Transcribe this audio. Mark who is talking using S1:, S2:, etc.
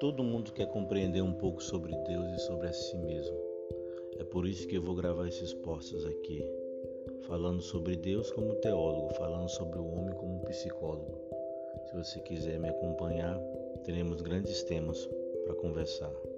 S1: Todo mundo quer compreender um pouco sobre Deus e sobre a si mesmo. É por isso que eu vou gravar esses postos aqui, falando sobre Deus como teólogo, falando sobre o homem como psicólogo. Se você quiser me acompanhar, teremos grandes temas para conversar.